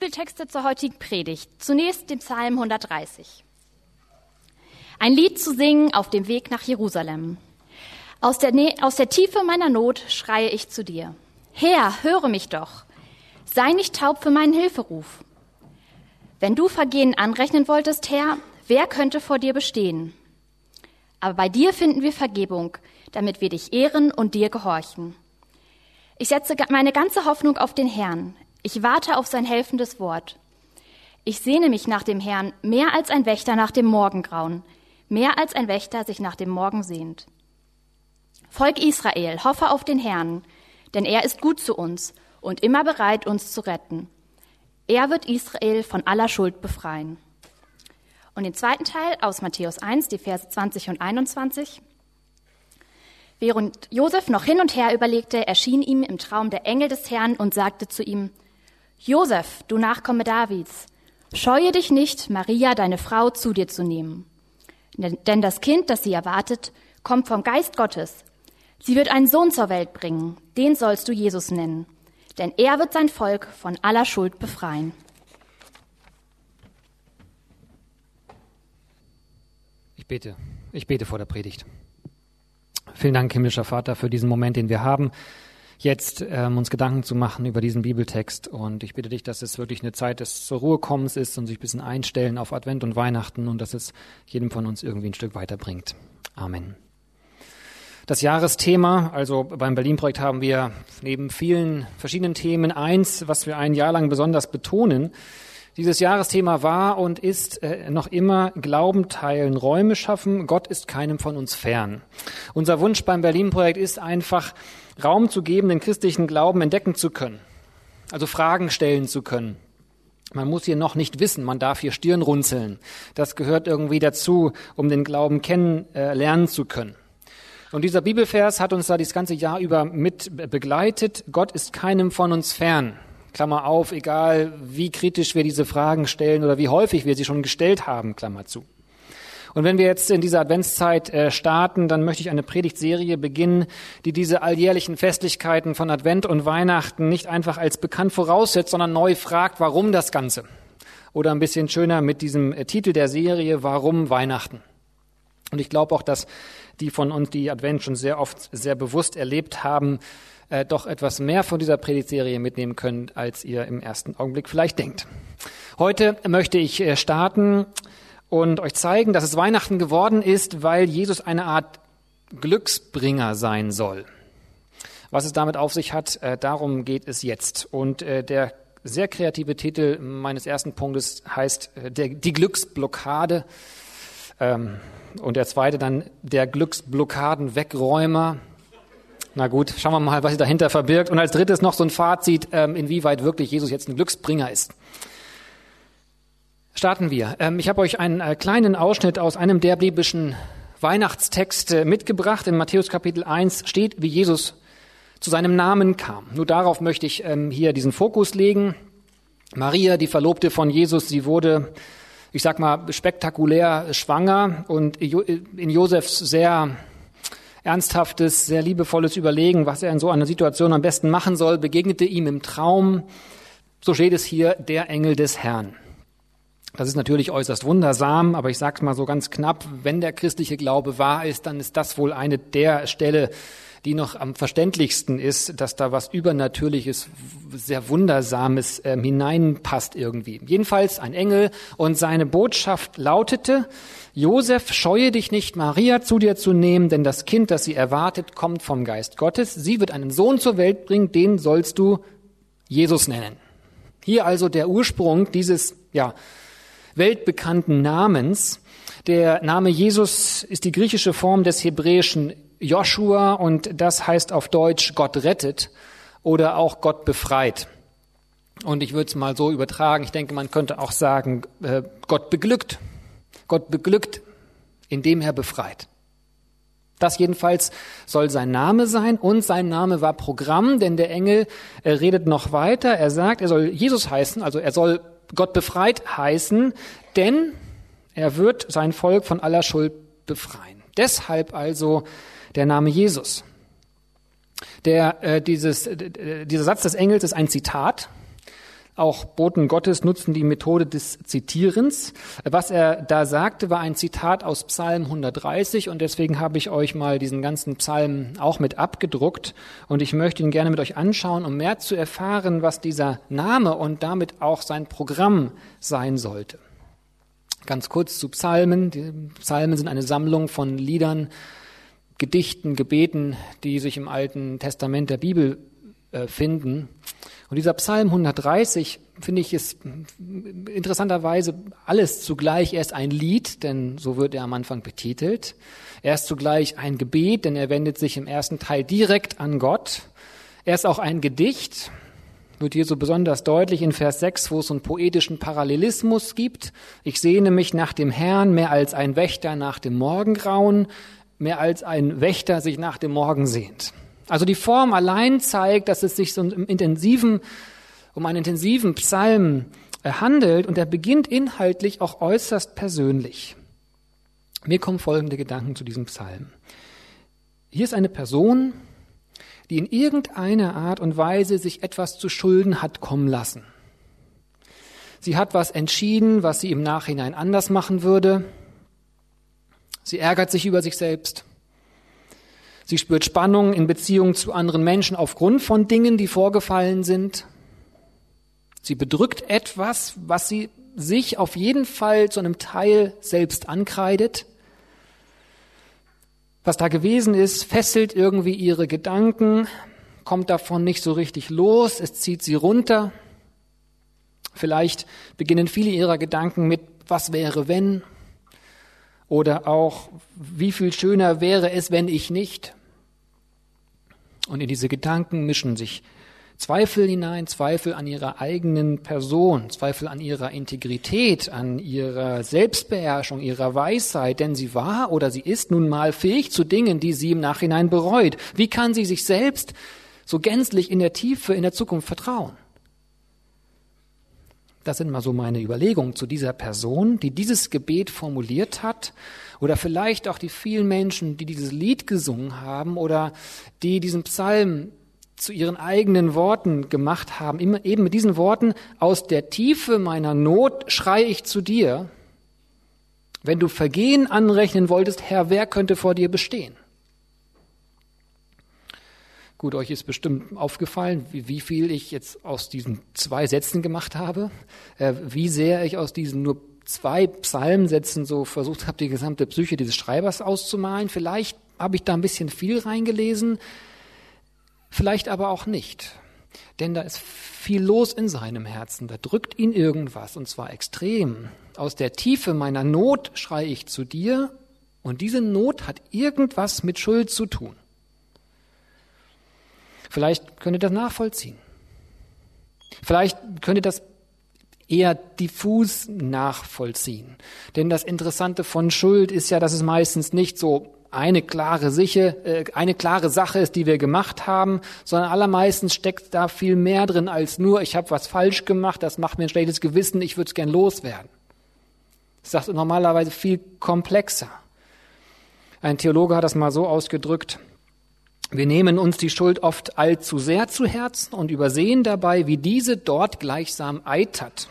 Bibeltexte zur heutigen Predigt. Zunächst dem Psalm 130. Ein Lied zu singen auf dem Weg nach Jerusalem. Aus der, aus der Tiefe meiner Not schreie ich zu dir. Herr, höre mich doch. Sei nicht taub für meinen Hilferuf. Wenn du Vergehen anrechnen wolltest, Herr, wer könnte vor dir bestehen? Aber bei dir finden wir Vergebung, damit wir dich ehren und dir gehorchen. Ich setze meine ganze Hoffnung auf den Herrn. Ich warte auf sein helfendes Wort. Ich sehne mich nach dem Herrn mehr als ein Wächter nach dem Morgengrauen, mehr als ein Wächter sich nach dem Morgen sehnt. Volk Israel, hoffe auf den Herrn, denn er ist gut zu uns und immer bereit, uns zu retten. Er wird Israel von aller Schuld befreien. Und den zweiten Teil aus Matthäus 1, die Verse 20 und 21. Während Josef noch hin und her überlegte, erschien ihm im Traum der Engel des Herrn und sagte zu ihm, Josef, du Nachkomme Davids, scheue dich nicht, Maria, deine Frau, zu dir zu nehmen. Denn das Kind, das sie erwartet, kommt vom Geist Gottes. Sie wird einen Sohn zur Welt bringen, den sollst du Jesus nennen, denn er wird sein Volk von aller Schuld befreien. Ich bete, ich bete vor der Predigt. Vielen Dank, himmlischer Vater, für diesen Moment, den wir haben jetzt ähm, uns Gedanken zu machen über diesen Bibeltext. Und ich bitte dich, dass es wirklich eine Zeit des zur Ruhe kommens ist und sich ein bisschen einstellen auf Advent und Weihnachten und dass es jedem von uns irgendwie ein Stück weiterbringt. Amen. Das Jahresthema, also beim Berlin-Projekt haben wir neben vielen verschiedenen Themen eins, was wir ein Jahr lang besonders betonen. Dieses Jahresthema war und ist äh, noch immer Glauben teilen, Räume schaffen. Gott ist keinem von uns fern. Unser Wunsch beim Berlin-Projekt ist einfach, Raum zu geben, den christlichen Glauben entdecken zu können. Also Fragen stellen zu können. Man muss hier noch nicht wissen, man darf hier Stirn runzeln. Das gehört irgendwie dazu, um den Glauben kennenlernen äh, zu können. Und dieser Bibelvers hat uns da das ganze Jahr über mit begleitet. Gott ist keinem von uns fern. Klammer auf, egal wie kritisch wir diese Fragen stellen oder wie häufig wir sie schon gestellt haben, Klammer zu. Und wenn wir jetzt in dieser Adventszeit äh, starten, dann möchte ich eine Predigtserie beginnen, die diese alljährlichen Festlichkeiten von Advent und Weihnachten nicht einfach als bekannt voraussetzt, sondern neu fragt, warum das Ganze? Oder ein bisschen schöner mit diesem äh, Titel der Serie, warum Weihnachten? Und ich glaube auch, dass die von uns, die Advent schon sehr oft sehr bewusst erlebt haben, äh, doch etwas mehr von dieser Predigtserie mitnehmen können, als ihr im ersten Augenblick vielleicht denkt. Heute möchte ich äh, starten und euch zeigen, dass es Weihnachten geworden ist, weil Jesus eine Art Glücksbringer sein soll. Was es damit auf sich hat, äh, darum geht es jetzt. Und äh, der sehr kreative Titel meines ersten Punktes heißt äh, die Glücksblockade. Ähm, und der zweite dann der Glücksblockadenwegräumer. Na gut, schauen wir mal, was sich dahinter verbirgt. Und als drittes noch so ein Fazit, ähm, inwieweit wirklich Jesus jetzt ein Glücksbringer ist. Starten wir. Ähm, ich habe euch einen äh, kleinen Ausschnitt aus einem der biblischen Weihnachtstexte mitgebracht. In Matthäus Kapitel 1 steht, wie Jesus zu seinem Namen kam. Nur darauf möchte ich ähm, hier diesen Fokus legen. Maria, die Verlobte von Jesus, sie wurde, ich sag mal, spektakulär schwanger und in Josefs sehr ernsthaftes, sehr liebevolles Überlegen, was er in so einer Situation am besten machen soll, begegnete ihm im Traum, so steht es hier, der Engel des Herrn. Das ist natürlich äußerst wundersam, aber ich sage es mal so ganz knapp, wenn der christliche Glaube wahr ist, dann ist das wohl eine der Stelle, die noch am verständlichsten ist, dass da was Übernatürliches, sehr Wundersames ähm, hineinpasst irgendwie. Jedenfalls ein Engel und seine Botschaft lautete, Josef, scheue dich nicht, Maria zu dir zu nehmen, denn das Kind, das sie erwartet, kommt vom Geist Gottes. Sie wird einen Sohn zur Welt bringen, den sollst du Jesus nennen. Hier also der Ursprung dieses, ja, weltbekannten Namens. Der Name Jesus ist die griechische Form des hebräischen Joshua und das heißt auf Deutsch Gott rettet oder auch Gott befreit. Und ich würde es mal so übertragen, ich denke, man könnte auch sagen, äh, Gott beglückt. Gott beglückt, indem er befreit. Das jedenfalls soll sein Name sein und sein Name war Programm, denn der Engel redet noch weiter. Er sagt, er soll Jesus heißen, also er soll Gott befreit heißen, denn er wird sein Volk von aller Schuld befreien. Deshalb also der Name Jesus. Der, äh, dieses, dieser Satz des Engels ist ein Zitat. Auch Boten Gottes nutzen die Methode des Zitierens. Was er da sagte, war ein Zitat aus Psalm 130 und deswegen habe ich euch mal diesen ganzen Psalm auch mit abgedruckt und ich möchte ihn gerne mit euch anschauen, um mehr zu erfahren, was dieser Name und damit auch sein Programm sein sollte. Ganz kurz zu Psalmen. Die Psalmen sind eine Sammlung von Liedern, Gedichten, Gebeten, die sich im Alten Testament der Bibel äh, finden. Und dieser Psalm 130, finde ich, ist interessanterweise alles zugleich. Er ist ein Lied, denn so wird er am Anfang betitelt. Er ist zugleich ein Gebet, denn er wendet sich im ersten Teil direkt an Gott. Er ist auch ein Gedicht, wird hier so besonders deutlich in Vers 6, wo es einen poetischen Parallelismus gibt. Ich sehne mich nach dem Herrn mehr als ein Wächter nach dem Morgengrauen, mehr als ein Wächter sich nach dem Morgen sehnt. Also die Form allein zeigt, dass es sich so um, intensiven, um einen intensiven Psalm äh, handelt und er beginnt inhaltlich auch äußerst persönlich. Mir kommen folgende Gedanken zu diesem Psalm. Hier ist eine Person, die in irgendeiner Art und Weise sich etwas zu Schulden hat kommen lassen. Sie hat was entschieden, was sie im Nachhinein anders machen würde. Sie ärgert sich über sich selbst. Sie spürt Spannung in Beziehungen zu anderen Menschen aufgrund von Dingen, die vorgefallen sind. Sie bedrückt etwas, was sie sich auf jeden Fall zu einem Teil selbst ankreidet. Was da gewesen ist, fesselt irgendwie ihre Gedanken, kommt davon nicht so richtig los, es zieht sie runter. Vielleicht beginnen viele ihrer Gedanken mit, was wäre wenn? Oder auch, wie viel schöner wäre es, wenn ich nicht? Und in diese Gedanken mischen sich Zweifel hinein, Zweifel an ihrer eigenen Person, Zweifel an ihrer Integrität, an ihrer Selbstbeherrschung, ihrer Weisheit, denn sie war oder sie ist nun mal fähig zu Dingen, die sie im Nachhinein bereut. Wie kann sie sich selbst so gänzlich in der Tiefe in der Zukunft vertrauen? Das sind mal so meine Überlegungen zu dieser Person, die dieses Gebet formuliert hat oder vielleicht auch die vielen Menschen, die dieses Lied gesungen haben oder die diesen Psalm zu ihren eigenen Worten gemacht haben, immer eben mit diesen Worten, aus der Tiefe meiner Not schrei ich zu dir. Wenn du Vergehen anrechnen wolltest, Herr, wer könnte vor dir bestehen? Gut, euch ist bestimmt aufgefallen, wie, wie viel ich jetzt aus diesen zwei Sätzen gemacht habe, äh, wie sehr ich aus diesen nur zwei Psalmsätzen so versucht habe, die gesamte Psyche dieses Schreibers auszumalen. Vielleicht habe ich da ein bisschen viel reingelesen, vielleicht aber auch nicht. Denn da ist viel los in seinem Herzen, da drückt ihn irgendwas, und zwar extrem. Aus der Tiefe meiner Not schreie ich zu dir, und diese Not hat irgendwas mit Schuld zu tun. Vielleicht könnt ihr das nachvollziehen. Vielleicht könnt ihr das eher diffus nachvollziehen. Denn das Interessante von Schuld ist ja, dass es meistens nicht so eine klare, Siche, äh, eine klare Sache ist, die wir gemacht haben, sondern allermeistens steckt da viel mehr drin als nur, ich habe was falsch gemacht, das macht mir ein schlechtes Gewissen, ich würde es gern loswerden. Das ist normalerweise viel komplexer. Ein Theologe hat das mal so ausgedrückt, wir nehmen uns die Schuld oft allzu sehr zu Herzen und übersehen dabei, wie diese dort gleichsam eitert.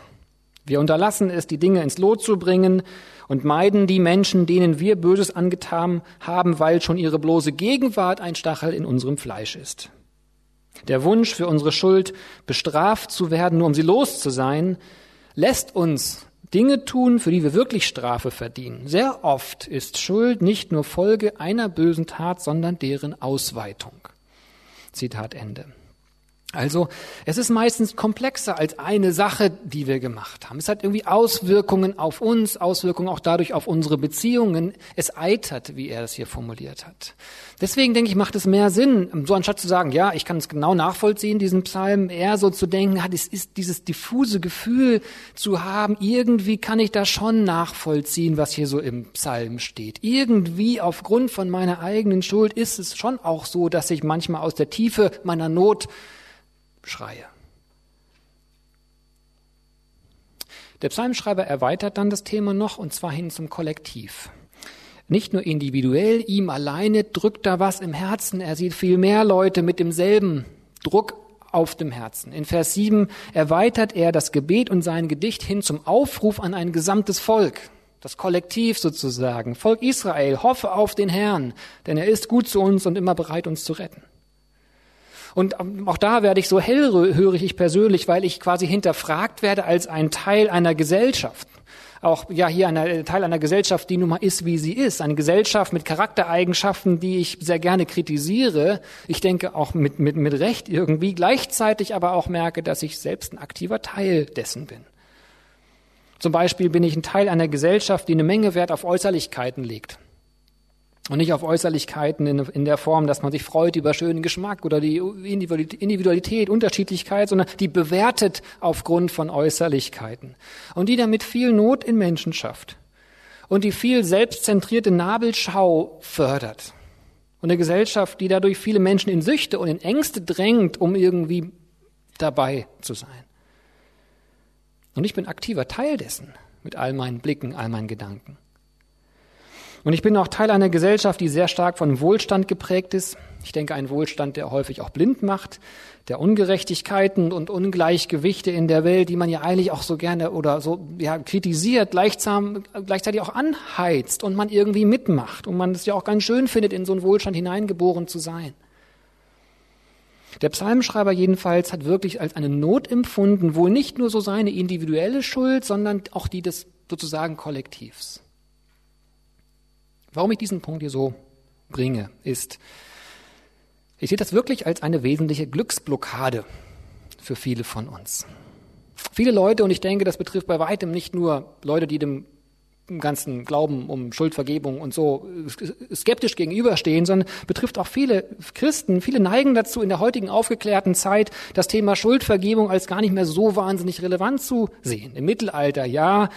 Wir unterlassen es, die Dinge ins Lot zu bringen und meiden die Menschen, denen wir Böses angetan haben, weil schon ihre bloße Gegenwart ein Stachel in unserem Fleisch ist. Der Wunsch für unsere Schuld, bestraft zu werden, nur um sie los zu sein, lässt uns Dinge tun, für die wir wirklich Strafe verdienen. Sehr oft ist Schuld nicht nur Folge einer bösen Tat, sondern deren Ausweitung. Zitat Ende. Also es ist meistens komplexer als eine Sache, die wir gemacht haben. Es hat irgendwie Auswirkungen auf uns, Auswirkungen auch dadurch auf unsere Beziehungen. Es eitert, wie er es hier formuliert hat. Deswegen denke ich, macht es mehr Sinn, so anstatt zu sagen, ja, ich kann es genau nachvollziehen, diesen Psalm, eher so zu denken, ja, es ist dieses diffuse Gefühl zu haben, irgendwie kann ich das schon nachvollziehen, was hier so im Psalm steht. Irgendwie aufgrund von meiner eigenen Schuld ist es schon auch so, dass ich manchmal aus der Tiefe meiner Not schreie. Der Psalmschreiber erweitert dann das Thema noch und zwar hin zum Kollektiv. Nicht nur individuell, ihm alleine drückt da was im Herzen, er sieht viel mehr Leute mit demselben Druck auf dem Herzen. In Vers 7 erweitert er das Gebet und sein Gedicht hin zum Aufruf an ein gesamtes Volk. Das Kollektiv sozusagen. Volk Israel, hoffe auf den Herrn, denn er ist gut zu uns und immer bereit, uns zu retten. Und auch da werde ich so hellhörig ich persönlich, weil ich quasi hinterfragt werde als ein Teil einer Gesellschaft. Auch ja hier ein Teil einer Gesellschaft, die nun mal ist, wie sie ist. Eine Gesellschaft mit Charaktereigenschaften, die ich sehr gerne kritisiere. Ich denke auch mit, mit, mit Recht irgendwie. Gleichzeitig aber auch merke, dass ich selbst ein aktiver Teil dessen bin. Zum Beispiel bin ich ein Teil einer Gesellschaft, die eine Menge Wert auf Äußerlichkeiten legt. Und nicht auf Äußerlichkeiten in, in, der Form, dass man sich freut über schönen Geschmack oder die Individualität, Unterschiedlichkeit, sondern die bewertet aufgrund von Äußerlichkeiten. Und die damit viel Not in Menschen schafft. Und die viel selbstzentrierte Nabelschau fördert. Und eine Gesellschaft, die dadurch viele Menschen in Süchte und in Ängste drängt, um irgendwie dabei zu sein. Und ich bin aktiver Teil dessen mit all meinen Blicken, all meinen Gedanken. Und ich bin auch Teil einer Gesellschaft, die sehr stark von Wohlstand geprägt ist. Ich denke, ein Wohlstand, der häufig auch blind macht, der Ungerechtigkeiten und Ungleichgewichte in der Welt, die man ja eigentlich auch so gerne oder so ja, kritisiert, gleichzeitig auch anheizt und man irgendwie mitmacht und man es ja auch ganz schön findet, in so einen Wohlstand hineingeboren zu sein. Der Psalmschreiber jedenfalls hat wirklich als eine Not empfunden, wohl nicht nur so seine individuelle Schuld, sondern auch die des sozusagen Kollektivs. Warum ich diesen Punkt hier so bringe, ist, ich sehe das wirklich als eine wesentliche Glücksblockade für viele von uns. Viele Leute, und ich denke, das betrifft bei weitem nicht nur Leute, die dem ganzen Glauben um Schuldvergebung und so skeptisch gegenüberstehen, sondern betrifft auch viele Christen. Viele neigen dazu, in der heutigen aufgeklärten Zeit das Thema Schuldvergebung als gar nicht mehr so wahnsinnig relevant zu sehen. Im Mittelalter, ja,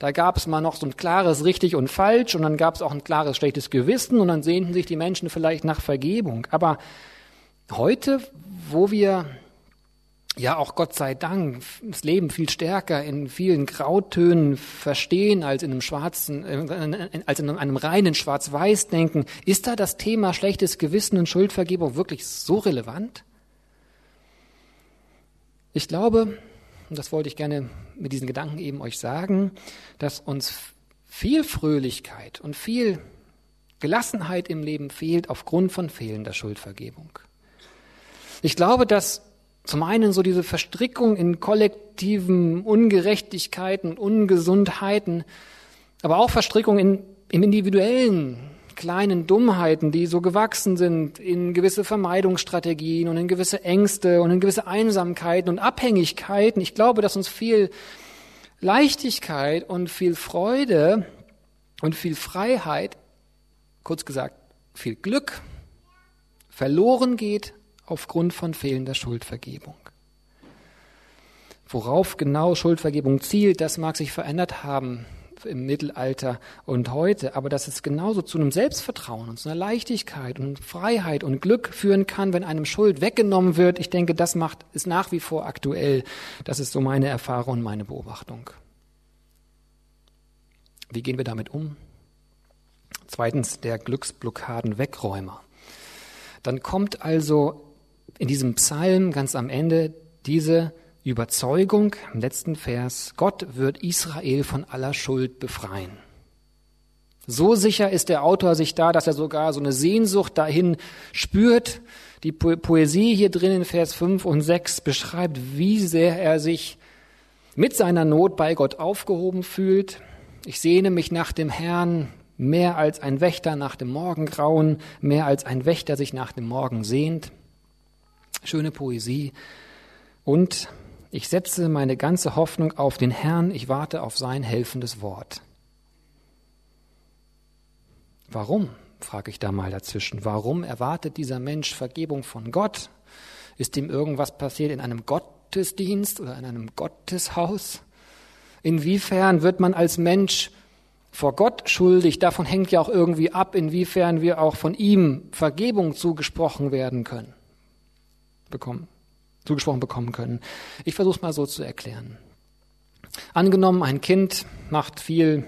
da gab es mal noch so ein klares richtig und falsch und dann gab es auch ein klares schlechtes Gewissen und dann sehnten sich die Menschen vielleicht nach Vergebung. Aber heute, wo wir ja auch Gott sei Dank das Leben viel stärker in vielen Grautönen verstehen als in einem schwarzen, äh, als in einem reinen Schwarz-Weiß-Denken, ist da das Thema schlechtes Gewissen und Schuldvergebung wirklich so relevant? Ich glaube, und das wollte ich gerne mit diesen Gedanken eben euch sagen, dass uns viel Fröhlichkeit und viel Gelassenheit im Leben fehlt aufgrund von fehlender Schuldvergebung. Ich glaube, dass zum einen so diese Verstrickung in kollektiven Ungerechtigkeiten, Ungesundheiten, aber auch Verstrickung in, im individuellen kleinen Dummheiten, die so gewachsen sind in gewisse Vermeidungsstrategien und in gewisse Ängste und in gewisse Einsamkeiten und Abhängigkeiten. Ich glaube, dass uns viel Leichtigkeit und viel Freude und viel Freiheit, kurz gesagt, viel Glück verloren geht aufgrund von fehlender Schuldvergebung. Worauf genau Schuldvergebung zielt, das mag sich verändert haben im Mittelalter und heute, aber dass es genauso zu einem Selbstvertrauen und zu einer Leichtigkeit und Freiheit und Glück führen kann, wenn einem Schuld weggenommen wird. Ich denke, das macht, ist nach wie vor aktuell. Das ist so meine Erfahrung und meine Beobachtung. Wie gehen wir damit um? Zweitens, der Glücksblockaden-Wegräumer. Dann kommt also in diesem Psalm ganz am Ende diese Überzeugung im letzten Vers, Gott wird Israel von aller Schuld befreien. So sicher ist der Autor sich da, dass er sogar so eine Sehnsucht dahin spürt. Die Poesie hier drin in Vers 5 und 6 beschreibt, wie sehr er sich mit seiner Not bei Gott aufgehoben fühlt. Ich sehne mich nach dem Herrn mehr als ein Wächter nach dem Morgengrauen, mehr als ein Wächter sich nach dem Morgen sehnt. Schöne Poesie. Und ich setze meine ganze Hoffnung auf den Herrn, ich warte auf sein helfendes Wort. Warum, frage ich da mal dazwischen, warum erwartet dieser Mensch Vergebung von Gott? Ist ihm irgendwas passiert in einem Gottesdienst oder in einem Gotteshaus? Inwiefern wird man als Mensch vor Gott schuldig? Davon hängt ja auch irgendwie ab, inwiefern wir auch von ihm Vergebung zugesprochen werden können, bekommen zugesprochen bekommen können. Ich versuche es mal so zu erklären. Angenommen, ein Kind macht viel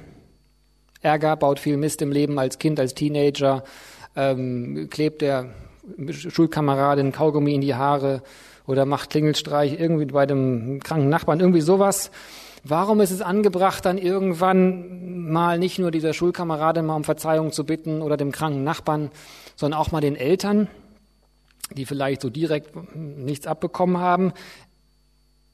Ärger, baut viel Mist im Leben als Kind, als Teenager, ähm, klebt der Schulkameradin Kaugummi in die Haare oder macht Klingelstreich irgendwie bei dem kranken Nachbarn, irgendwie sowas. Warum ist es angebracht, dann irgendwann mal nicht nur dieser Schulkameradin mal um Verzeihung zu bitten oder dem kranken Nachbarn, sondern auch mal den Eltern, die vielleicht so direkt nichts abbekommen haben.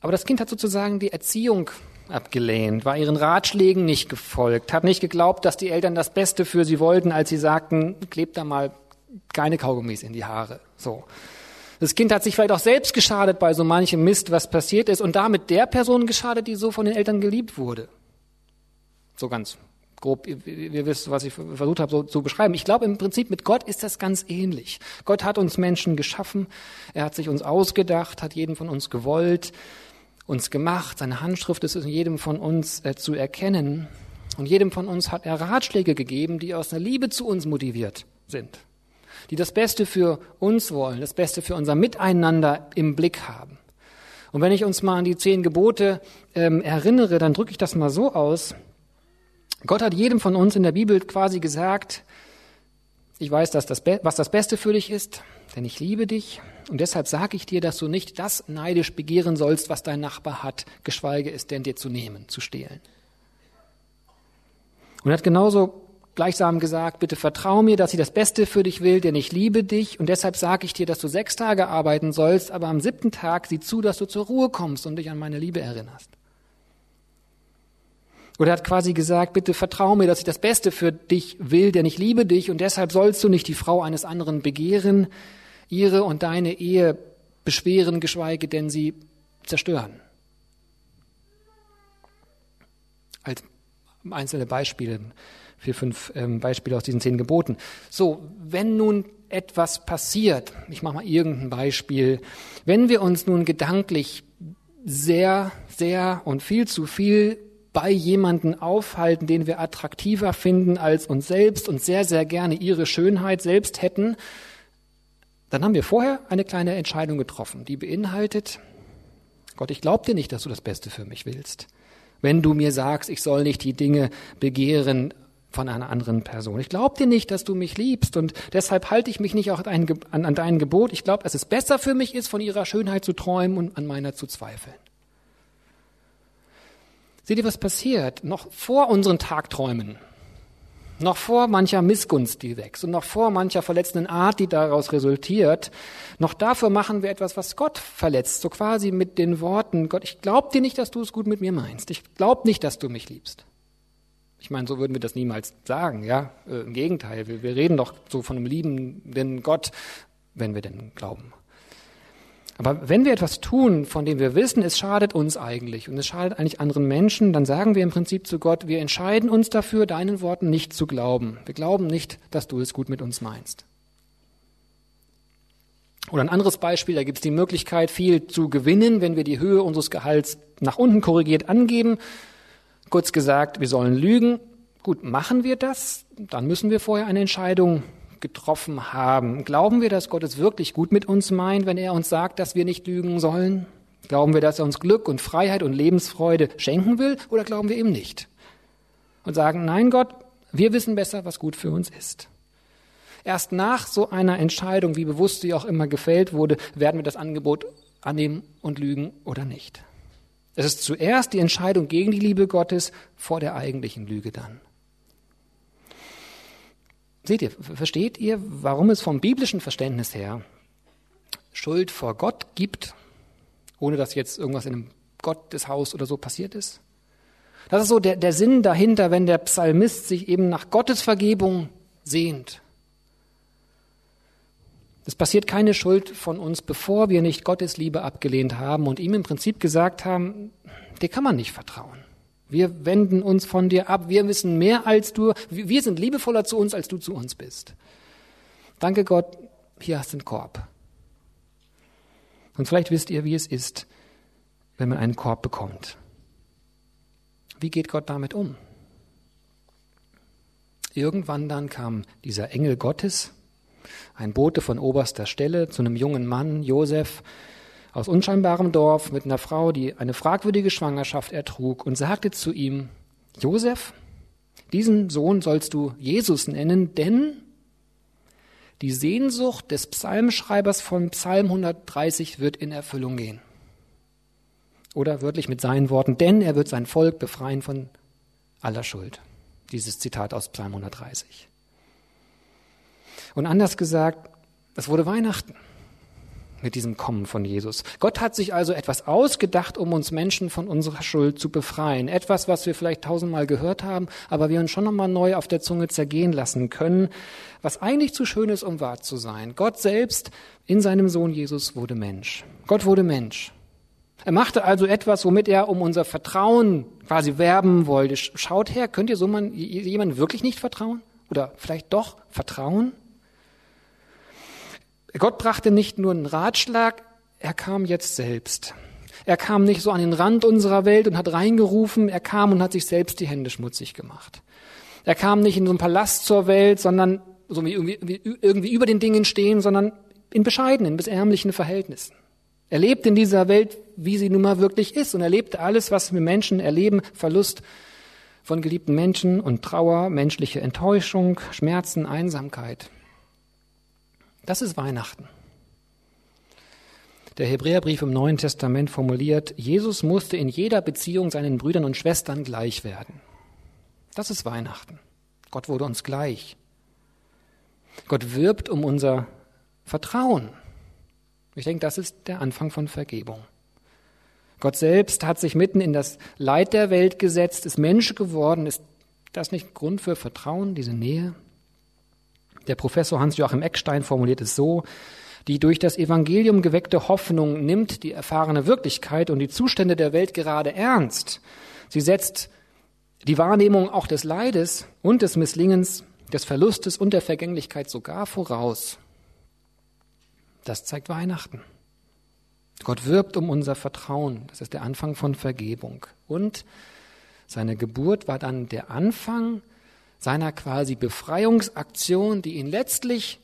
Aber das Kind hat sozusagen die Erziehung abgelehnt, war ihren Ratschlägen nicht gefolgt, hat nicht geglaubt, dass die Eltern das Beste für sie wollten, als sie sagten, klebt da mal keine Kaugummis in die Haare. So. Das Kind hat sich vielleicht auch selbst geschadet bei so manchem Mist, was passiert ist, und damit der Person geschadet, die so von den Eltern geliebt wurde. So ganz grob, ihr, ihr wisst, was ich versucht habe so zu beschreiben. Ich glaube, im Prinzip mit Gott ist das ganz ähnlich. Gott hat uns Menschen geschaffen, er hat sich uns ausgedacht, hat jeden von uns gewollt, uns gemacht. Seine Handschrift ist in jedem von uns äh, zu erkennen. Und jedem von uns hat er Ratschläge gegeben, die aus einer Liebe zu uns motiviert sind die das Beste für uns wollen, das Beste für unser Miteinander im Blick haben. Und wenn ich uns mal an die zehn Gebote ähm, erinnere, dann drücke ich das mal so aus. Gott hat jedem von uns in der Bibel quasi gesagt, ich weiß, dass das was das Beste für dich ist, denn ich liebe dich. Und deshalb sage ich dir, dass du nicht das neidisch begehren sollst, was dein Nachbar hat, geschweige es denn dir zu nehmen, zu stehlen. Und er hat genauso gleichsam gesagt, bitte vertrau mir, dass ich das Beste für dich will, denn ich liebe dich und deshalb sage ich dir, dass du sechs Tage arbeiten sollst, aber am siebten Tag sieh zu, dass du zur Ruhe kommst und dich an meine Liebe erinnerst. Oder er hat quasi gesagt, bitte vertrau mir, dass ich das Beste für dich will, denn ich liebe dich und deshalb sollst du nicht die Frau eines anderen begehren, ihre und deine Ehe beschweren, geschweige denn sie zerstören. Als einzelne Beispiele vier, fünf ähm, Beispiele aus diesen zehn Geboten. So, wenn nun etwas passiert, ich mache mal irgendein Beispiel, wenn wir uns nun gedanklich sehr, sehr und viel zu viel bei jemanden aufhalten, den wir attraktiver finden als uns selbst und sehr, sehr gerne ihre Schönheit selbst hätten, dann haben wir vorher eine kleine Entscheidung getroffen, die beinhaltet, Gott, ich glaube dir nicht, dass du das Beste für mich willst. Wenn du mir sagst, ich soll nicht die Dinge begehren, von einer anderen Person. Ich glaube dir nicht, dass du mich liebst und deshalb halte ich mich nicht auch an, an, dein Gebot. Ich glaube, dass es besser für mich ist, von ihrer Schönheit zu träumen und an meiner zu zweifeln. Seht ihr, was passiert? Noch vor unseren Tagträumen, noch vor mancher Missgunst, die wächst und noch vor mancher verletzenden Art, die daraus resultiert, noch dafür machen wir etwas, was Gott verletzt, so quasi mit den Worten, Gott, ich glaube dir nicht, dass du es gut mit mir meinst. Ich glaube nicht, dass du mich liebst. Ich meine, so würden wir das niemals sagen, ja. Äh, Im Gegenteil, wir, wir reden doch so von einem liebenden Gott, wenn wir denn glauben. Aber wenn wir etwas tun, von dem wir wissen, es schadet uns eigentlich und es schadet eigentlich anderen Menschen, dann sagen wir im Prinzip zu Gott, wir entscheiden uns dafür, deinen Worten nicht zu glauben. Wir glauben nicht, dass du es gut mit uns meinst. Oder ein anderes Beispiel, da gibt es die Möglichkeit, viel zu gewinnen, wenn wir die Höhe unseres Gehalts nach unten korrigiert angeben. Kurz gesagt, wir sollen lügen. Gut, machen wir das? Dann müssen wir vorher eine Entscheidung getroffen haben. Glauben wir, dass Gott es wirklich gut mit uns meint, wenn er uns sagt, dass wir nicht lügen sollen? Glauben wir, dass er uns Glück und Freiheit und Lebensfreude schenken will oder glauben wir ihm nicht? Und sagen, nein Gott, wir wissen besser, was gut für uns ist. Erst nach so einer Entscheidung, wie bewusst sie auch immer gefällt wurde, werden wir das Angebot annehmen und lügen oder nicht. Es ist zuerst die Entscheidung gegen die Liebe Gottes vor der eigentlichen Lüge dann. Seht ihr, versteht ihr, warum es vom biblischen Verständnis her Schuld vor Gott gibt, ohne dass jetzt irgendwas in einem Gotteshaus oder so passiert ist? Das ist so der, der Sinn dahinter, wenn der Psalmist sich eben nach Gottes Vergebung sehnt. Es passiert keine Schuld von uns, bevor wir nicht Gottes Liebe abgelehnt haben und ihm im Prinzip gesagt haben, dir kann man nicht vertrauen. Wir wenden uns von dir ab. Wir wissen mehr als du. Wir sind liebevoller zu uns, als du zu uns bist. Danke Gott, hier hast du einen Korb. Und vielleicht wisst ihr, wie es ist, wenn man einen Korb bekommt. Wie geht Gott damit um? Irgendwann dann kam dieser Engel Gottes, ein Bote von oberster Stelle zu einem jungen Mann, Josef, aus unscheinbarem Dorf mit einer Frau, die eine fragwürdige Schwangerschaft ertrug und sagte zu ihm, Josef, diesen Sohn sollst du Jesus nennen, denn Die Sehnsucht des Psalmschreibers von Psalm 130 wird in Erfüllung gehen. Oder wörtlich mit seinen Worten, denn er wird sein Volk befreien von aller Schuld. Dieses Zitat aus Psalm 130. Und anders gesagt, es wurde Weihnachten mit diesem Kommen von Jesus. Gott hat sich also etwas ausgedacht, um uns Menschen von unserer Schuld zu befreien. Etwas, was wir vielleicht tausendmal gehört haben, aber wir uns schon nochmal neu auf der Zunge zergehen lassen können, was eigentlich zu schön ist, um wahr zu sein. Gott selbst in seinem Sohn Jesus wurde Mensch. Gott wurde Mensch. Er machte also etwas, womit er um unser Vertrauen quasi werben wollte. Schaut her, könnt ihr so man, jemandem wirklich nicht vertrauen? Oder vielleicht doch vertrauen? Gott brachte nicht nur einen Ratschlag, er kam jetzt selbst. Er kam nicht so an den Rand unserer Welt und hat reingerufen, er kam und hat sich selbst die Hände schmutzig gemacht. Er kam nicht in so einem Palast zur Welt, sondern so wie irgendwie, irgendwie über den Dingen stehen, sondern in bescheidenen bis ärmlichen Verhältnissen. Er lebt in dieser Welt, wie sie nun mal wirklich ist und erlebt alles, was wir Menschen erleben, Verlust von geliebten Menschen und Trauer, menschliche Enttäuschung, Schmerzen, Einsamkeit. Das ist Weihnachten. Der Hebräerbrief im Neuen Testament formuliert, Jesus musste in jeder Beziehung seinen Brüdern und Schwestern gleich werden. Das ist Weihnachten. Gott wurde uns gleich. Gott wirbt um unser Vertrauen. Ich denke, das ist der Anfang von Vergebung. Gott selbst hat sich mitten in das Leid der Welt gesetzt, ist Mensch geworden. Ist das nicht Grund für Vertrauen, diese Nähe? Der Professor Hans-Joachim Eckstein formuliert es so, die durch das Evangelium geweckte Hoffnung nimmt die erfahrene Wirklichkeit und die Zustände der Welt gerade ernst. Sie setzt die Wahrnehmung auch des Leides und des Misslingens, des Verlustes und der Vergänglichkeit sogar voraus. Das zeigt Weihnachten. Gott wirbt um unser Vertrauen. Das ist der Anfang von Vergebung. Und seine Geburt war dann der Anfang seiner quasi Befreiungsaktion, die ihn letztlich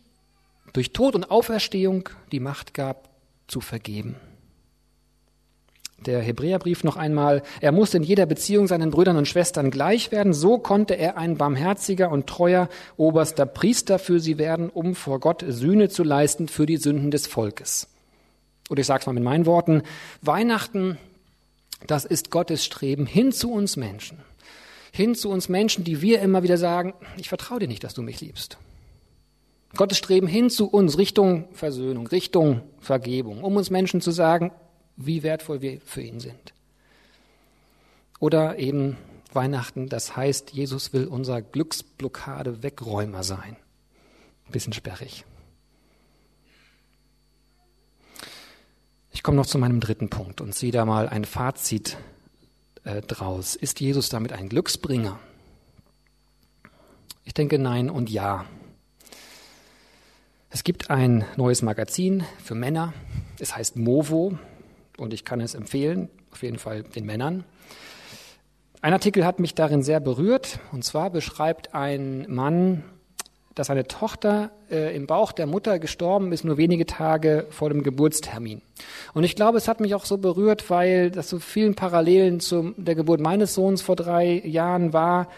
durch Tod und Auferstehung die Macht gab, zu vergeben. Der Hebräerbrief noch einmal, er musste in jeder Beziehung seinen Brüdern und Schwestern gleich werden, so konnte er ein barmherziger und treuer oberster Priester für sie werden, um vor Gott Sühne zu leisten für die Sünden des Volkes. Oder ich sage es mal mit meinen Worten, Weihnachten, das ist Gottes Streben hin zu uns Menschen hin zu uns Menschen, die wir immer wieder sagen, ich vertraue dir nicht, dass du mich liebst. Gottes Streben hin zu uns, Richtung Versöhnung, Richtung Vergebung, um uns Menschen zu sagen, wie wertvoll wir für ihn sind. Oder eben Weihnachten, das heißt, Jesus will unser Glücksblockade Wegräumer sein. Ein bisschen sperrig. Ich komme noch zu meinem dritten Punkt und ziehe da mal ein Fazit äh, draus. Ist Jesus damit ein Glücksbringer? Ich denke nein und ja. Es gibt ein neues Magazin für Männer. Es heißt Movo und ich kann es empfehlen, auf jeden Fall den Männern. Ein Artikel hat mich darin sehr berührt und zwar beschreibt ein Mann dass seine Tochter äh, im Bauch der Mutter gestorben ist, nur wenige Tage vor dem Geburtstermin. Und ich glaube, es hat mich auch so berührt, weil das so vielen Parallelen zu der Geburt meines Sohns vor drei Jahren war.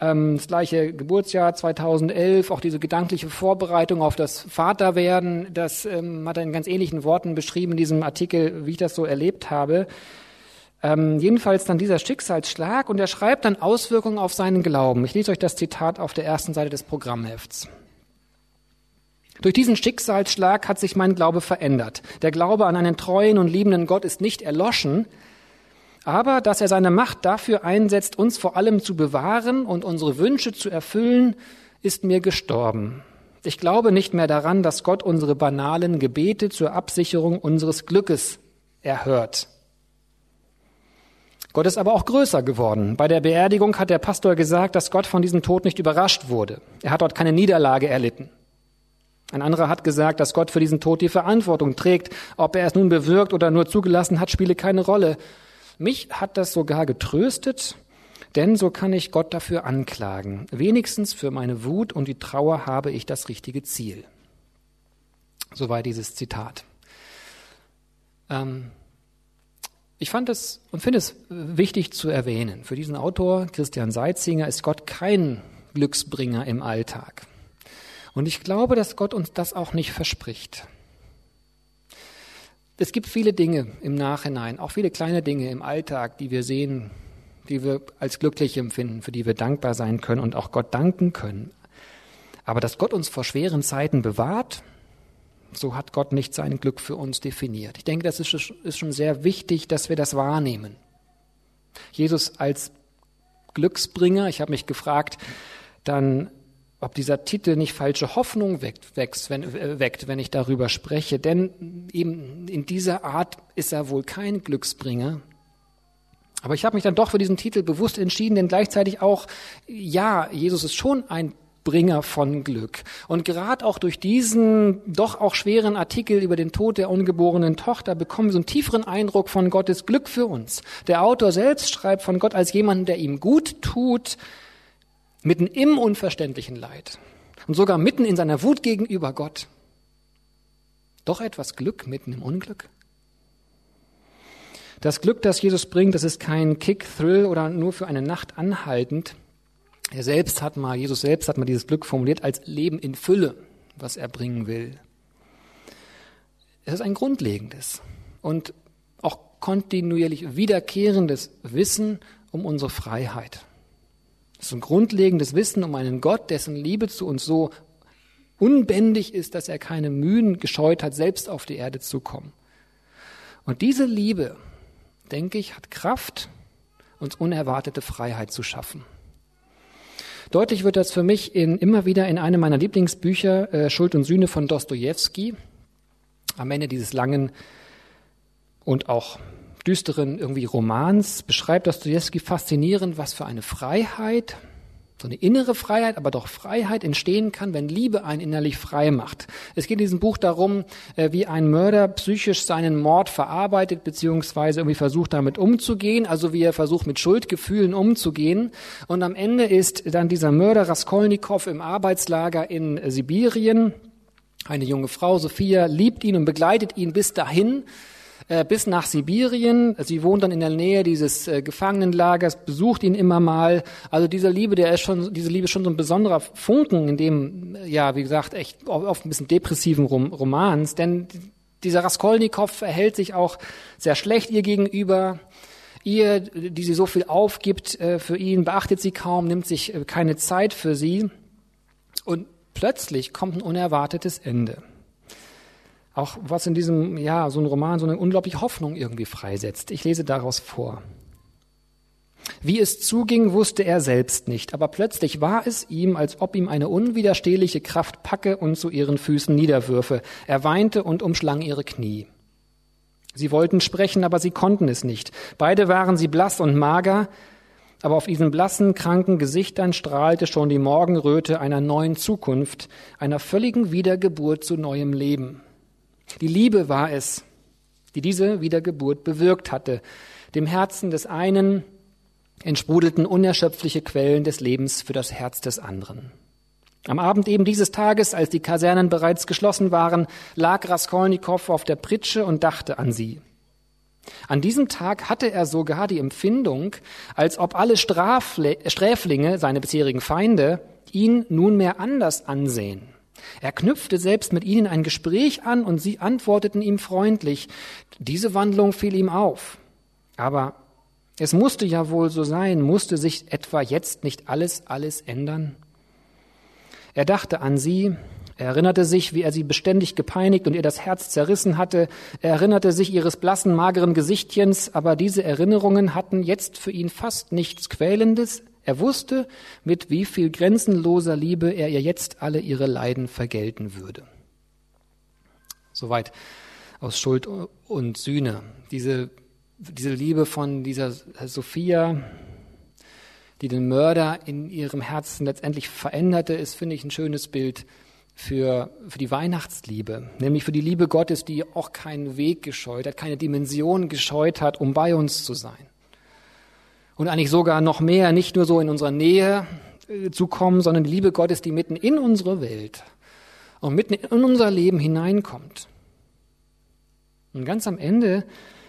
Ähm, das gleiche Geburtsjahr 2011, auch diese gedankliche Vorbereitung auf das Vaterwerden, das ähm, hat er in ganz ähnlichen Worten beschrieben in diesem Artikel, wie ich das so erlebt habe. Ähm, jedenfalls dann dieser Schicksalsschlag und er schreibt dann Auswirkungen auf seinen Glauben. Ich lese euch das Zitat auf der ersten Seite des Programmhefts. Durch diesen Schicksalsschlag hat sich mein Glaube verändert. Der Glaube an einen treuen und liebenden Gott ist nicht erloschen, aber dass er seine Macht dafür einsetzt, uns vor allem zu bewahren und unsere Wünsche zu erfüllen, ist mir gestorben. Ich glaube nicht mehr daran, dass Gott unsere banalen Gebete zur Absicherung unseres Glückes erhört. Gott ist aber auch größer geworden. Bei der Beerdigung hat der Pastor gesagt, dass Gott von diesem Tod nicht überrascht wurde. Er hat dort keine Niederlage erlitten. Ein anderer hat gesagt, dass Gott für diesen Tod die Verantwortung trägt. Ob er es nun bewirkt oder nur zugelassen hat, spiele keine Rolle. Mich hat das sogar getröstet, denn so kann ich Gott dafür anklagen. Wenigstens für meine Wut und die Trauer habe ich das richtige Ziel. Soweit dieses Zitat. Ähm, ich fand es und finde es wichtig zu erwähnen. Für diesen Autor, Christian Seitzinger, ist Gott kein Glücksbringer im Alltag. Und ich glaube, dass Gott uns das auch nicht verspricht. Es gibt viele Dinge im Nachhinein, auch viele kleine Dinge im Alltag, die wir sehen, die wir als glücklich empfinden, für die wir dankbar sein können und auch Gott danken können. Aber dass Gott uns vor schweren Zeiten bewahrt, so hat Gott nicht sein Glück für uns definiert. Ich denke, das ist, schon sehr wichtig, dass wir das wahrnehmen. Jesus als Glücksbringer, ich habe mich gefragt, dann ob dieser Titel nicht falsche Hoffnung weckt, weckt, wenn, äh, weckt, wenn ich darüber spreche. Denn eben in dieser Art ist er wohl kein Glücksbringer. Aber ich habe mich dann doch für diesen Titel bewusst entschieden, denn gleichzeitig auch, ja, Jesus ist schon ein Bringer von Glück. Und gerade auch durch diesen doch auch schweren Artikel über den Tod der ungeborenen Tochter bekommen wir so einen tieferen Eindruck von Gottes Glück für uns. Der Autor selbst schreibt von Gott als jemanden, der ihm gut tut, mitten im unverständlichen Leid und sogar mitten in seiner Wut gegenüber Gott. Doch etwas Glück mitten im Unglück? Das Glück, das Jesus bringt, das ist kein Kick-Thrill oder nur für eine Nacht anhaltend. Er selbst hat mal, Jesus selbst hat mal dieses Glück formuliert als Leben in Fülle, was er bringen will. Es ist ein grundlegendes und auch kontinuierlich wiederkehrendes Wissen um unsere Freiheit. Das ist ein grundlegendes Wissen um einen Gott, dessen Liebe zu uns so unbändig ist, dass er keine Mühen gescheut hat, selbst auf die Erde zu kommen. Und diese Liebe, denke ich, hat Kraft, uns unerwartete Freiheit zu schaffen. Deutlich wird das für mich in, immer wieder in einem meiner Lieblingsbücher, äh, Schuld und Sühne von Dostoevsky. Am Ende dieses langen und auch düsteren irgendwie Romans beschreibt Dostoevsky faszinierend, was für eine Freiheit, so eine innere Freiheit, aber doch Freiheit entstehen kann, wenn Liebe einen innerlich frei macht. Es geht in diesem Buch darum, äh, wie ein Mörder psychisch seinen Mord verarbeitet, beziehungsweise irgendwie versucht damit umzugehen, also wie er versucht mit Schuldgefühlen umzugehen. Und am Ende ist dann dieser Mörder Raskolnikow im Arbeitslager in Sibirien. Eine junge Frau, Sophia, liebt ihn und begleitet ihn bis dahin äh, bis nach Sibirien. Sie wohnt dann in der Nähe dieses äh, Gefangenenlagers, besucht ihn immer mal. Also diese Liebe, der ist schon, diese Liebe ist schon so ein besonderer Funken in dem, äh, ja, wie gesagt, echt oft ein bisschen depressiven Rom Romans, denn dieser Raskolnikow verhält sich auch sehr schlecht ihr gegenüber. Ihr, die sie so viel aufgibt äh, für ihn, beachtet sie kaum, nimmt sich äh, keine Zeit für sie. Und plötzlich kommt ein unerwartetes Ende auch was in diesem, ja, so ein Roman so eine unglaubliche Hoffnung irgendwie freisetzt. Ich lese daraus vor. Wie es zuging, wusste er selbst nicht, aber plötzlich war es ihm, als ob ihm eine unwiderstehliche Kraft packe und zu ihren Füßen niederwürfe. Er weinte und umschlang ihre Knie. Sie wollten sprechen, aber sie konnten es nicht. Beide waren sie blass und mager, aber auf diesen blassen, kranken Gesichtern strahlte schon die Morgenröte einer neuen Zukunft, einer völligen Wiedergeburt zu neuem Leben. Die Liebe war es, die diese Wiedergeburt bewirkt hatte. Dem Herzen des einen entsprudelten unerschöpfliche Quellen des Lebens für das Herz des anderen. Am Abend eben dieses Tages, als die Kasernen bereits geschlossen waren, lag Raskolnikow auf der Pritsche und dachte an sie. An diesem Tag hatte er sogar die Empfindung, als ob alle Strafle Sträflinge, seine bisherigen Feinde, ihn nunmehr anders ansehen. Er knüpfte selbst mit ihnen ein Gespräch an und sie antworteten ihm freundlich. Diese Wandlung fiel ihm auf. Aber es musste ja wohl so sein, musste sich etwa jetzt nicht alles, alles ändern? Er dachte an sie, er erinnerte sich, wie er sie beständig gepeinigt und ihr das Herz zerrissen hatte. Er erinnerte sich ihres blassen, mageren Gesichtchens, aber diese Erinnerungen hatten jetzt für ihn fast nichts Quälendes. Er wusste, mit wie viel grenzenloser Liebe er ihr jetzt alle ihre Leiden vergelten würde. Soweit aus Schuld und Sühne. Diese, diese Liebe von dieser Sophia, die den Mörder in ihrem Herzen letztendlich veränderte, ist, finde ich, ein schönes Bild für, für die Weihnachtsliebe, nämlich für die Liebe Gottes, die auch keinen Weg gescheut hat, keine Dimension gescheut hat, um bei uns zu sein und eigentlich sogar noch mehr, nicht nur so in unserer Nähe äh, zu kommen, sondern die Liebe Gottes, die mitten in unsere Welt und mitten in unser Leben hineinkommt. Und ganz am Ende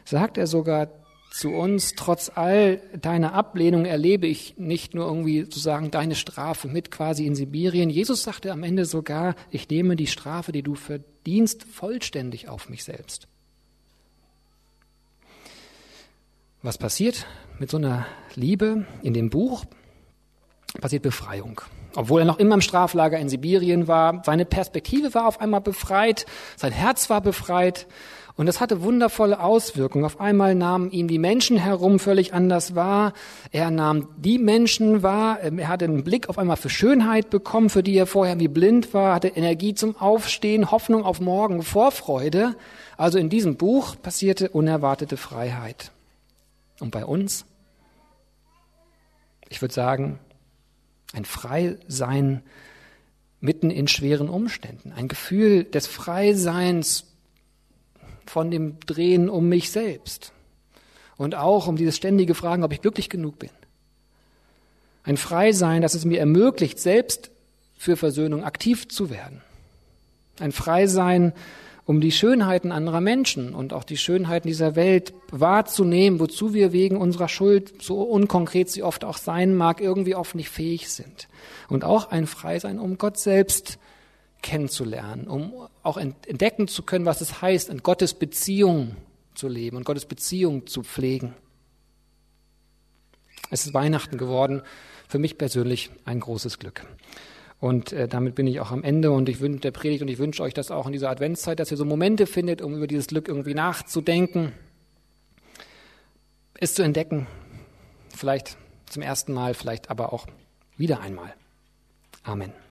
sagt er sogar, zu uns, trotz all deiner Ablehnung erlebe ich nicht nur irgendwie sozusagen deine Strafe mit quasi in Sibirien. Jesus sagte am Ende sogar, ich nehme die Strafe, die du verdienst, vollständig auf mich selbst. Was passiert mit so einer Liebe in dem Buch? Passiert Befreiung. Obwohl er noch immer im Straflager in Sibirien war, seine Perspektive war auf einmal befreit, sein Herz war befreit und das hatte wundervolle Auswirkungen. Auf einmal nahmen ihm die Menschen herum völlig anders wahr. Er nahm die Menschen wahr. Er hatte einen Blick auf einmal für Schönheit bekommen, für die er vorher wie blind war, hatte Energie zum Aufstehen, Hoffnung auf morgen, Vorfreude. Also in diesem Buch passierte unerwartete Freiheit. Und bei uns? Ich würde sagen, ein Freisein mitten in schweren Umständen, ein Gefühl des Freiseins von dem Drehen um mich selbst und auch um dieses ständige Fragen, ob ich glücklich genug bin. Ein Freisein, das es mir ermöglicht, selbst für Versöhnung aktiv zu werden. Ein Freisein, um die Schönheiten anderer Menschen und auch die Schönheiten dieser Welt wahrzunehmen, wozu wir wegen unserer Schuld, so unkonkret sie oft auch sein mag, irgendwie oft nicht fähig sind. Und auch ein Freisein, um Gott selbst kennenzulernen, um auch entdecken zu können, was es heißt, in Gottes Beziehung zu leben und Gottes Beziehung zu pflegen. Es ist Weihnachten geworden, für mich persönlich ein großes Glück. Und äh, damit bin ich auch am Ende und ich wünsche der Predigt und ich wünsche euch das auch in dieser Adventszeit, dass ihr so Momente findet, um über dieses Glück irgendwie nachzudenken, es zu entdecken, vielleicht zum ersten Mal, vielleicht aber auch wieder einmal. Amen.